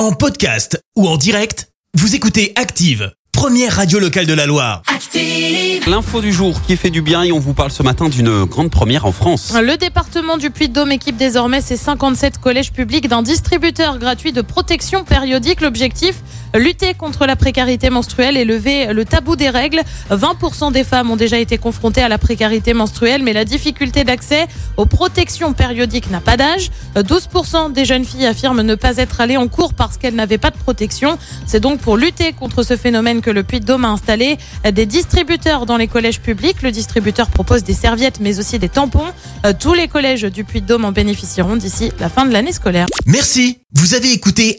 En podcast ou en direct, vous écoutez Active, première radio locale de la Loire. Active. L'info du jour qui fait du bien et on vous parle ce matin d'une grande première en France. Le département du Puy-de-Dôme équipe désormais ses 57 collèges publics d'un distributeur gratuit de protection périodique. L'objectif lutter contre la précarité menstruelle et lever le tabou des règles. 20% des femmes ont déjà été confrontées à la précarité menstruelle, mais la difficulté d'accès aux protections périodiques n'a pas d'âge. 12% des jeunes filles affirment ne pas être allées en cours parce qu'elles n'avaient pas de protection. C'est donc pour lutter contre ce phénomène que le Puy-de-Dôme a installé des distributeurs dans les collèges publics. Le distributeur propose des serviettes, mais aussi des tampons. Tous les collèges du Puy-de-Dôme en bénéficieront d'ici la fin de l'année scolaire. Merci. Vous avez écouté